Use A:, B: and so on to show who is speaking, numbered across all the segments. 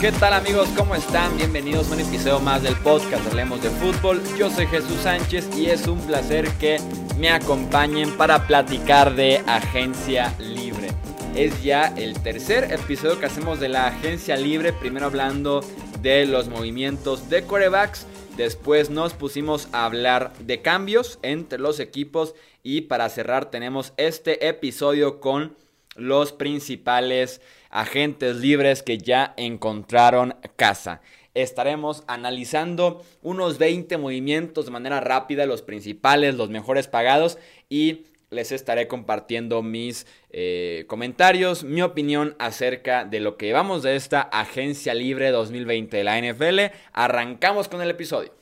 A: ¿Qué tal amigos? ¿Cómo están? Bienvenidos a un episodio más del podcast Hablemos de Fútbol. Yo soy Jesús Sánchez y es un placer que me acompañen para platicar de Agencia Libre. Es ya el tercer episodio que hacemos de la Agencia Libre, primero hablando de los movimientos de corebacks. Después nos pusimos a hablar de cambios entre los equipos y para cerrar tenemos este episodio con los principales agentes libres que ya encontraron casa. Estaremos analizando unos 20 movimientos de manera rápida, los principales, los mejores pagados y les estaré compartiendo mis eh, comentarios, mi opinión acerca de lo que llevamos de esta agencia libre 2020 de la NFL. Arrancamos con el episodio.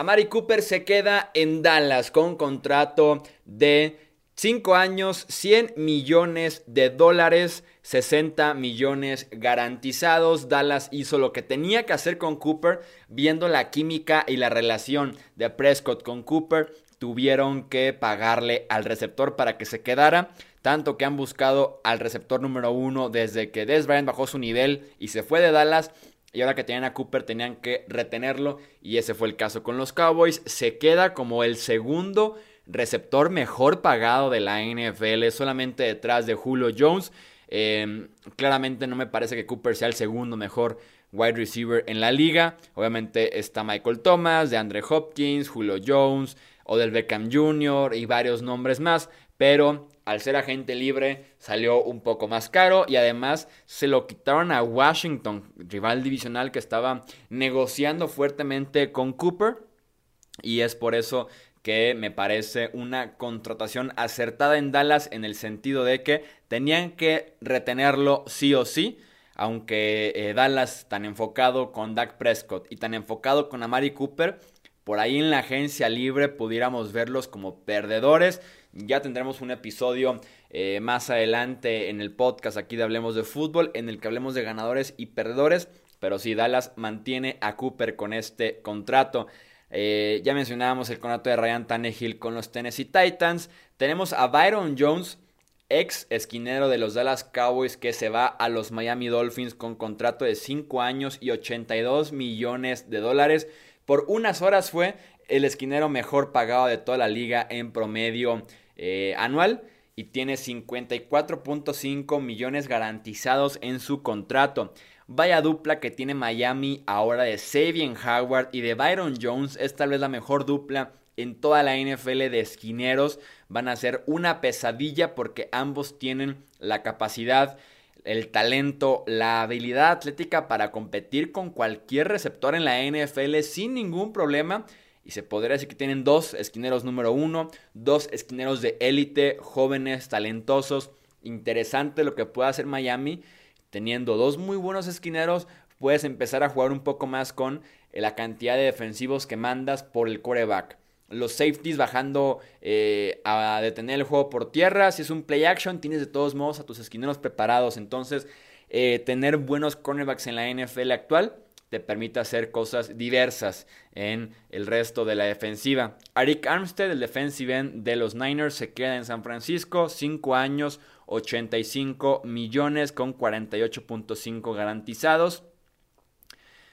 A: Amari Cooper se queda en Dallas con contrato de 5 años, 100 millones de dólares, 60 millones garantizados. Dallas hizo lo que tenía que hacer con Cooper, viendo la química y la relación de Prescott con Cooper. Tuvieron que pagarle al receptor para que se quedara. Tanto que han buscado al receptor número uno desde que Des Bryant bajó su nivel y se fue de Dallas. Y ahora que tenían a Cooper tenían que retenerlo. Y ese fue el caso con los Cowboys. Se queda como el segundo receptor mejor pagado de la NFL, solamente detrás de Julio Jones. Em, claramente no me parece que Cooper sea el segundo mejor wide receiver en la liga. Obviamente está Michael Thomas, de Andre Hopkins, Julio Jones, Odell Beckham Jr. y varios nombres más. Pero al ser agente libre salió un poco más caro y además se lo quitaron a Washington, rival divisional que estaba negociando fuertemente con Cooper. Y es por eso que me parece una contratación acertada en Dallas en el sentido de que tenían que retenerlo sí o sí. Aunque eh, Dallas tan enfocado con Dak Prescott y tan enfocado con Amari Cooper, por ahí en la agencia libre pudiéramos verlos como perdedores. Ya tendremos un episodio eh, más adelante en el podcast aquí de Hablemos de Fútbol, en el que hablemos de ganadores y perdedores. Pero si Dallas mantiene a Cooper con este contrato. Eh, ya mencionábamos el contrato de Ryan Tannehill con los Tennessee Titans. Tenemos a Byron Jones, ex esquinero de los Dallas Cowboys, que se va a los Miami Dolphins con contrato de 5 años y 82 millones de dólares. Por unas horas fue el esquinero mejor pagado de toda la liga en promedio eh, anual y tiene 54.5 millones garantizados en su contrato. Vaya dupla que tiene Miami ahora de Sabian Howard y de Byron Jones. Es tal vez la mejor dupla en toda la NFL de esquineros. Van a ser una pesadilla porque ambos tienen la capacidad, el talento, la habilidad atlética para competir con cualquier receptor en la NFL sin ningún problema. Y se podría decir que tienen dos esquineros número uno, dos esquineros de élite, jóvenes, talentosos. Interesante lo que puede hacer Miami teniendo dos muy buenos esquineros, puedes empezar a jugar un poco más con eh, la cantidad de defensivos que mandas por el coreback. Los safeties bajando eh, a detener el juego por tierra. Si es un play action, tienes de todos modos a tus esquineros preparados. Entonces, eh, tener buenos cornerbacks en la NFL actual te permite hacer cosas diversas en el resto de la defensiva. Arik Armstead, el defensive end de los Niners, se queda en San Francisco, 5 años, 85 millones con 48.5 garantizados.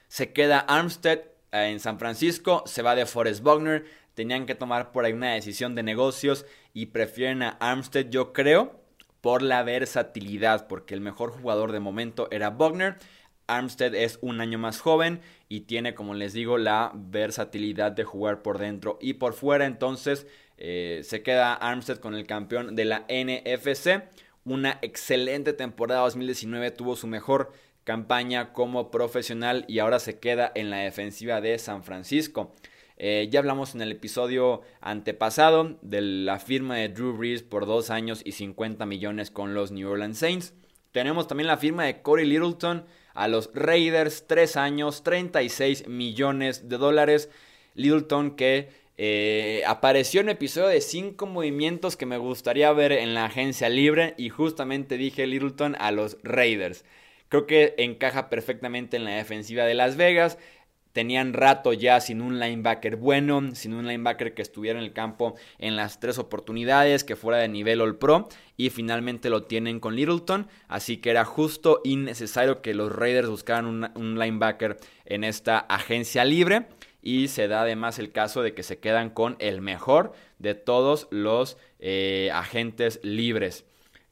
A: Se queda Armstead eh, en San Francisco, se va de Forrest Buckner. Tenían que tomar por ahí una decisión de negocios y prefieren a Armstead, yo creo, por la versatilidad, porque el mejor jugador de momento era Buckner. Armstead es un año más joven y tiene, como les digo, la versatilidad de jugar por dentro y por fuera. Entonces eh, se queda Armstead con el campeón de la NFC una excelente temporada 2019, tuvo su mejor campaña como profesional y ahora se queda en la defensiva de San Francisco. Eh, ya hablamos en el episodio antepasado de la firma de Drew Brees por dos años y 50 millones con los New Orleans Saints. Tenemos también la firma de Corey Littleton a los Raiders, tres años, 36 millones de dólares. Littleton que eh, apareció en episodio de 5 movimientos que me gustaría ver en la agencia libre y justamente dije Littleton a los Raiders. Creo que encaja perfectamente en la defensiva de Las Vegas. Tenían rato ya sin un linebacker bueno, sin un linebacker que estuviera en el campo en las tres oportunidades, que fuera de nivel All Pro, y finalmente lo tienen con Littleton, así que era justo y necesario que los Raiders buscaran un, linebacker en esta agencia libre, y se da además el caso de que se quedan con el mejor de todos los eh, agentes libres.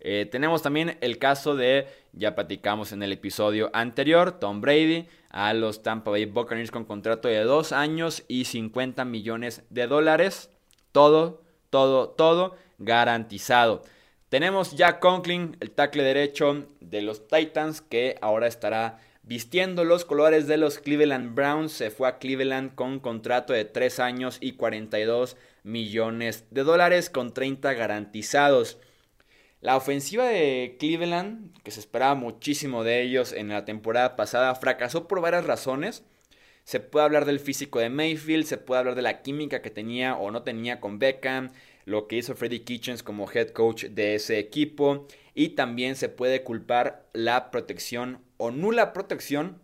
A: Eh, tenemos también el caso de, ya platicamos en el episodio anterior, Tom Brady a los Tampa Bay Buccaneers con contrato de 2 años y 50 millones de dólares. Todo, todo, todo garantizado. Tenemos ya Conklin, el tackle derecho de los Titans, que ahora estará vistiendo los colores de los Cleveland Browns. Se fue a Cleveland con contrato de 3 años y 42 millones de dólares con 30 garantizados. La ofensiva de Cleveland, que se esperaba muchísimo de ellos en la temporada pasada, fracasó por varias razones. Se puede hablar del físico de Mayfield, se puede hablar de la química que tenía o no tenía con Beckham, lo que hizo Freddie Kitchens como head coach de ese equipo y también se puede culpar la protección o nula protección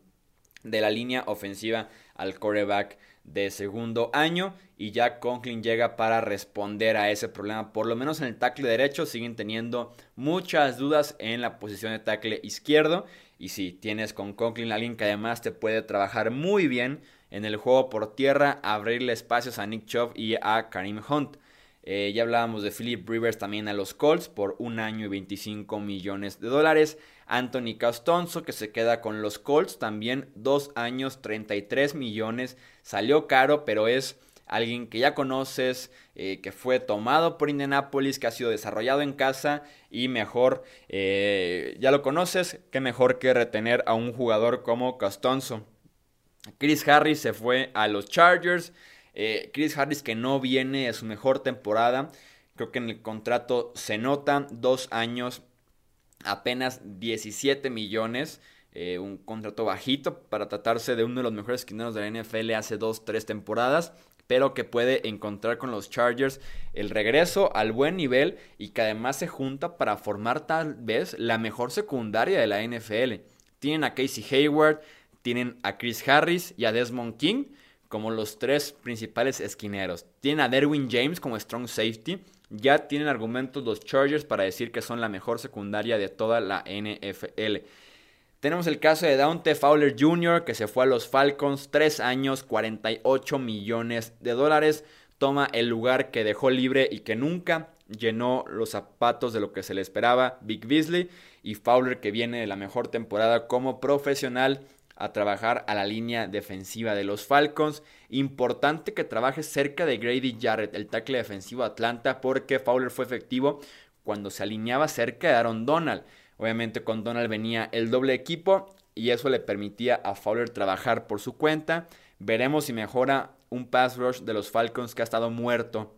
A: de la línea ofensiva al quarterback de segundo año y ya Conklin llega para responder a ese problema. Por lo menos en el tackle derecho siguen teniendo muchas dudas en la posición de tackle izquierdo. Y si tienes con Conklin alguien que además te puede trabajar muy bien en el juego por tierra, abrirle espacios a Nick Chubb y a Karim Hunt. Eh, ya hablábamos de Philip Rivers también a los Colts por un año y 25 millones de dólares. Anthony Castonzo que se queda con los Colts también dos años 33 millones. Salió caro pero es alguien que ya conoces, eh, que fue tomado por Indianapolis, que ha sido desarrollado en casa y mejor, eh, ya lo conoces, que mejor que retener a un jugador como Castonzo. Chris Harris se fue a los Chargers. Eh, Chris Harris que no viene a su mejor temporada. Creo que en el contrato se nota dos años, apenas 17 millones. un contrato bajito para tratarse de uno de los mejores esquineros de la NFL hace dos, tres temporadas pero que puede encontrar con los Chargers el regreso al buen nivel y que además se junta para formar tal vez la mejor secundaria de la NFL. Tienen a Casey Hayward, tienen a Chris Harris y a Desmond King como los tres principales esquineros. Tienen a Derwin James como strong safety. Ya tienen argumentos los Chargers para decir que son la mejor secundaria de toda la NFL. Tenemos el caso de Dante Fowler Jr., que se fue a los Falcons, 3 años, 48 millones de dólares. Toma el lugar que dejó libre y que nunca llenó los zapatos de lo que se le esperaba Big Beasley. Y Fowler, que viene de la mejor temporada como profesional a trabajar a la línea defensiva de los Falcons. Importante que trabaje cerca de Grady Jarrett, el tackle defensivo Atlanta, porque Fowler fue efectivo cuando se alineaba cerca de Aaron Donald. Obviamente con Donald venía el doble equipo y eso le permitía a Fowler trabajar por su cuenta. Veremos si mejora un pass rush de los Falcons que ha estado muerto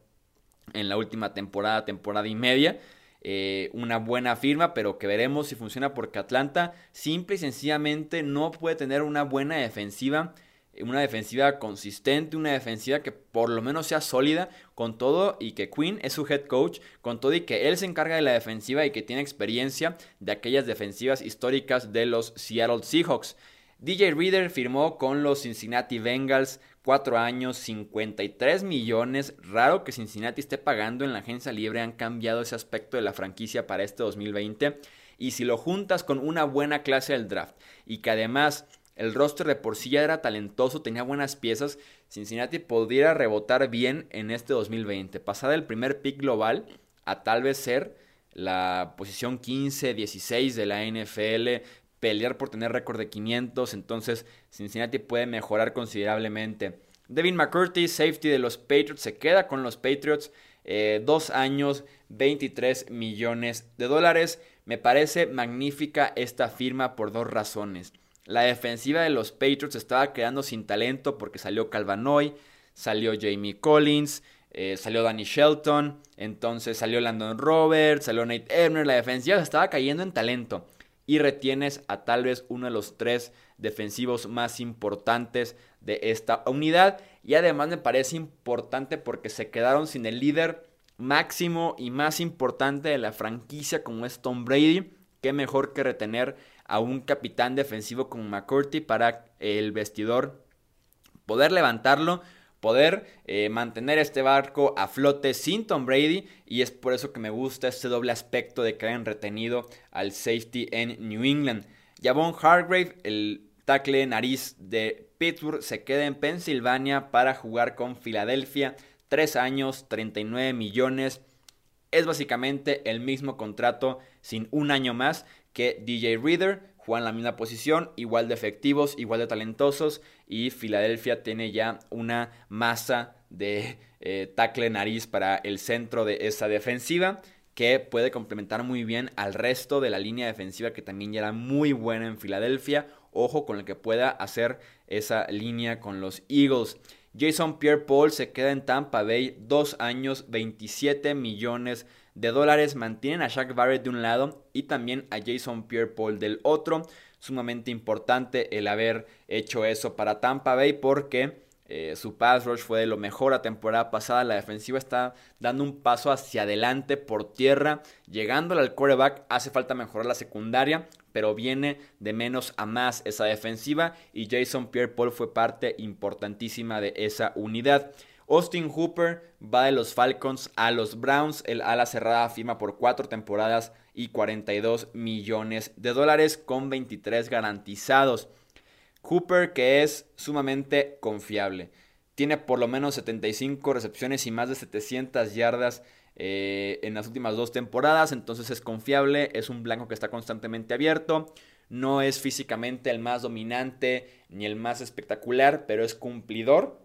A: en la última temporada, temporada y media. Eh, una buena firma, pero que veremos si funciona porque Atlanta simple y sencillamente no puede tener una buena defensiva una defensiva consistente, una defensiva que por lo menos sea sólida con todo y que Quinn es su head coach, con todo y que él se encarga de la defensiva y que tiene experiencia de aquellas defensivas históricas de los Seattle Seahawks. DJ Reader firmó con los Cincinnati Bengals 4 años, 53 millones. Raro que Cincinnati esté pagando en la agencia libre. Han cambiado ese aspecto de la franquicia para este 2020. Y si lo juntas con una buena clase del draft y que además el roster de por sí ya era talentoso, tenía buenas piezas. Cincinnati pudiera rebotar bien en este 2020. Pasar del primer pick global a tal vez ser la posición 15, 16 de la NFL, pelear por tener récord de 500. Entonces Cincinnati puede mejorar considerablemente. Devin McCurdy, safety de los Patriots, se queda con los Patriots. Eh, dos años, 23 millones de dólares. Me parece magnífica esta firma por dos razones. La defensiva de los Patriots estaba quedando sin talento porque salió Calvanoy, salió Jamie Collins, eh, salió Danny Shelton, entonces salió Landon Roberts, salió Nate Ebner. La defensiva estaba cayendo en talento y retienes a tal vez uno de los tres defensivos más importantes de esta unidad. Y además me parece importante porque se quedaron sin el líder máximo y más importante de la franquicia como es Tom Brady. Qué mejor que retener a un capitán defensivo como McCurdy para el vestidor poder levantarlo, poder eh, mantener este barco a flote sin Tom Brady y es por eso que me gusta este doble aspecto de que hayan retenido al safety en New England. Javon Hargrave, el tackle nariz de Pittsburgh, se queda en Pensilvania para jugar con Filadelfia. Tres años, 39 millones. Es básicamente el mismo contrato sin un año más que DJ Reader juegan la misma posición, igual de efectivos, igual de talentosos y Filadelfia tiene ya una masa de eh, nariz para el centro de esa defensiva que puede complementar muy bien al resto de la línea defensiva que también ya era muy buena en Filadelfia. Ojo con el que pueda hacer esa línea con los Eagles. Jason Pierre Paul se queda en Tampa Bay dos años, 27 millones de de dólares mantienen a Shaq Barrett de un lado y también a Jason Pierre-Paul del otro. Sumamente importante el haber hecho eso para Tampa Bay porque eh, su pass rush fue de lo mejor la temporada pasada. La defensiva está dando un paso hacia adelante por tierra. Llegando al quarterback hace falta mejorar la secundaria, pero viene de menos a más esa defensiva y Jason Pierre-Paul fue parte importantísima de esa unidad. Austin Hooper va de los Falcons a los Browns. El ala cerrada firma por cuatro temporadas y 42 millones de dólares con 23 garantizados. Hooper que es sumamente confiable. Tiene por lo menos 75 recepciones y más de 700 yardas eh, en las últimas dos temporadas. Entonces es confiable. Es un blanco que está constantemente abierto. No es físicamente el más dominante ni el más espectacular, pero es cumplidor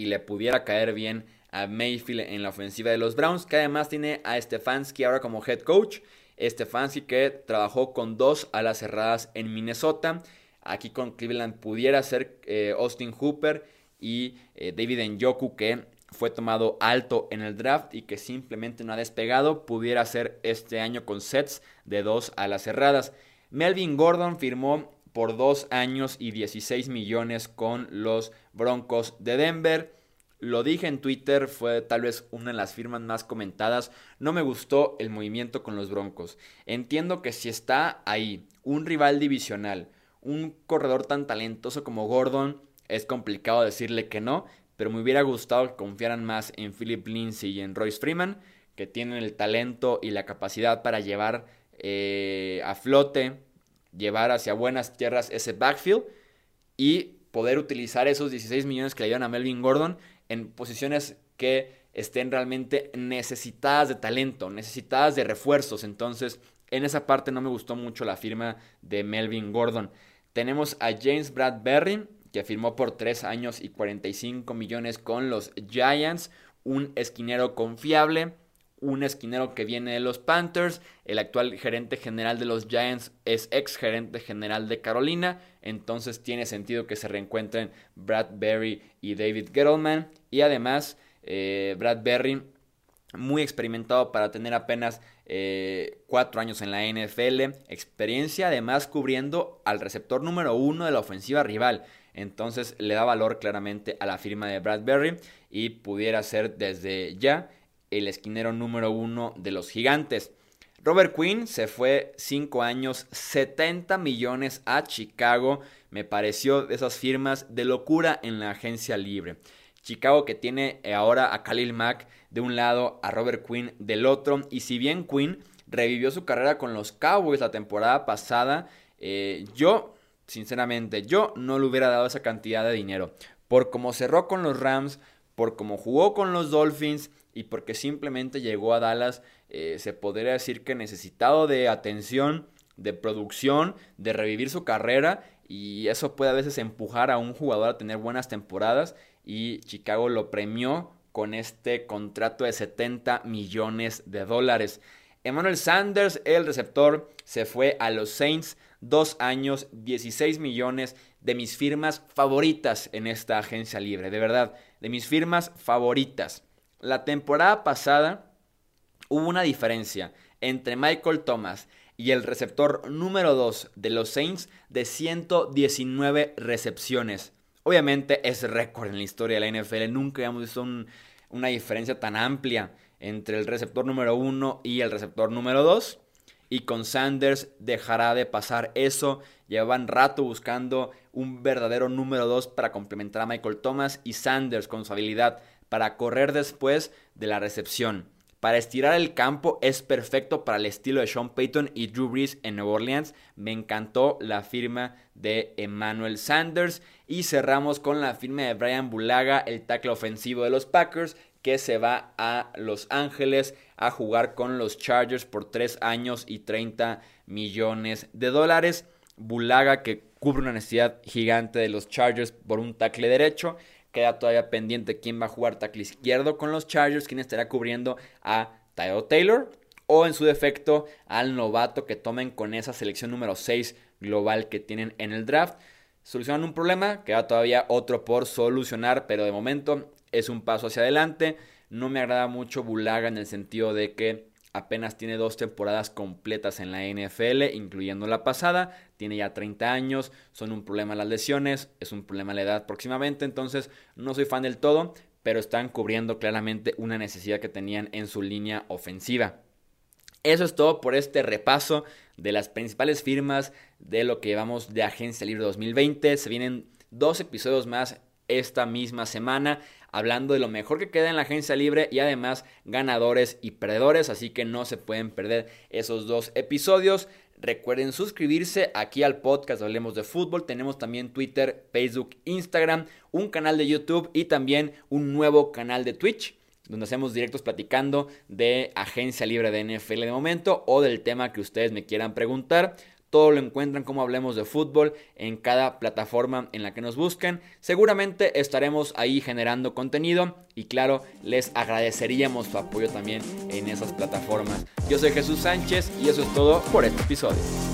A: y le pudiera caer bien a Mayfield en la ofensiva de los Browns, que además tiene a Stefanski ahora como head coach. Stefanski que trabajó con dos alas cerradas en Minnesota. Aquí con Cleveland pudiera ser eh, Austin Hooper y eh, David Njoku que fue tomado alto en el draft y que simplemente no ha despegado. Pudiera ser este año con sets de dos alas cerradas. Melvin Gordon firmó por dos años y 16 millones con los Broncos de Denver. Lo dije en Twitter, fue tal vez una de las firmas más comentadas. No me gustó el movimiento con los Broncos. Entiendo que si está ahí un rival divisional, un corredor tan talentoso como Gordon, es complicado decirle que no, pero me hubiera gustado que confiaran más en Philip Lindsay y en Royce Freeman, que tienen el talento y la capacidad para llevar eh, a flote llevar hacia buenas tierras ese backfield y poder utilizar esos 16 millones que le dieron a Melvin Gordon en posiciones que estén realmente necesitadas de talento, necesitadas de refuerzos. Entonces, en esa parte no me gustó mucho la firma de Melvin Gordon. Tenemos a James Bradberry, que firmó por 3 años y 45 millones con los Giants, un esquinero confiable un esquinero que viene de los Panthers, el actual gerente general de los Giants es ex gerente general de Carolina, entonces tiene sentido que se reencuentren Brad Berry y David Gettleman, y además eh, Brad Berry muy experimentado para tener apenas eh, cuatro años en la NFL, experiencia además cubriendo al receptor número uno de la ofensiva rival. Entonces le da valor claramente a la firma de Brad Berry y pudiera ser desde ya el esquinero número uno de los gigantes. Robert Quinn se fue 5 años, 70 millones a Chicago. Me pareció de esas firmas de locura en la agencia libre. Chicago que tiene ahora a Khalil Mack de un lado, a Robert Quinn del otro. Y si bien Quinn revivió su carrera con los Cowboys la temporada pasada, eh, yo, sinceramente, yo no le hubiera dado esa cantidad de dinero. Por cómo cerró con los Rams, por cómo jugó con los Dolphins y porque simplemente llegó a Dallas, eh, se podría decir que necesitado de atención, de producción, de revivir su carrera y eso puede a veces empujar a un jugador a tener buenas temporadas y Chicago lo premió con este contrato de 70 millones de dólares. Emmanuel Sanders, el receptor, se fue a los Saints, dos años, 16 millones de mis firmas favoritas en esta agencia libre, de verdad, de mis firmas favoritas. La temporada pasada hubo una diferencia entre Michael Thomas y el receptor número 2 de los Saints de 119 recepciones. Obviamente es récord en la historia de la NFL, nunca habíamos visto una diferencia tan amplia entre el receptor número 1 y el receptor número 2. Y con Sanders dejará de pasar eso. Llevan rato buscando un verdadero número 2 para complementar a Michael Thomas y Sanders con su habilidad para correr después de la recepción. Para estirar el campo es perfecto para el estilo de Sean Payton y Drew Brees en Nueva Orleans. Me encantó la firma de Emmanuel Sanders. Y cerramos con la firma de Brian Bulaga, el tackle ofensivo de los Packers, que se va a Los Ángeles a jugar con los Chargers por 3 años y 30 millones de dólares. Bulaga que cubre una necesidad gigante de los Chargers por un tackle derecho. Queda todavía pendiente quién va a jugar tackle izquierdo con los Chargers, quién estará cubriendo a Tyler Taylor o en su defecto al novato que tomen con esa selección número 6 global que tienen en el draft. Solucionan un problema, queda todavía otro por solucionar, pero de momento es un paso hacia adelante. No me agrada mucho Bulaga en el sentido de que apenas tiene dos temporadas completas en la NFL, incluyendo la pasada. Tiene ya 30 años, son un problema las lesiones, es un problema la edad próximamente, entonces no soy fan del todo, pero están cubriendo claramente una necesidad que tenían en su línea ofensiva. Eso es todo por este repaso de las principales firmas de lo que llevamos de Agencia Libre 2020. Se vienen dos episodios más esta misma semana hablando de lo mejor que queda en la agencia libre y además ganadores y perdedores, así que no se pueden perder esos dos episodios. Recuerden suscribirse aquí al podcast Hablemos de Fútbol. Tenemos también Twitter, Facebook, Instagram, un canal de YouTube y también un nuevo canal de Twitch donde hacemos directos platicando de agencia libre de NFL de momento o del tema que ustedes me quieran preguntar. Todo lo encuentran como hablemos de fútbol en cada plataforma en la que nos busquen. Seguramente estaremos ahí generando contenido y claro, les agradeceríamos su apoyo también en esas plataformas. Yo soy Jesús Sánchez y eso es todo por este episodio.